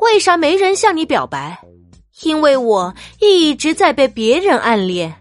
为啥没人向你表白？因为我一直在被别人暗恋。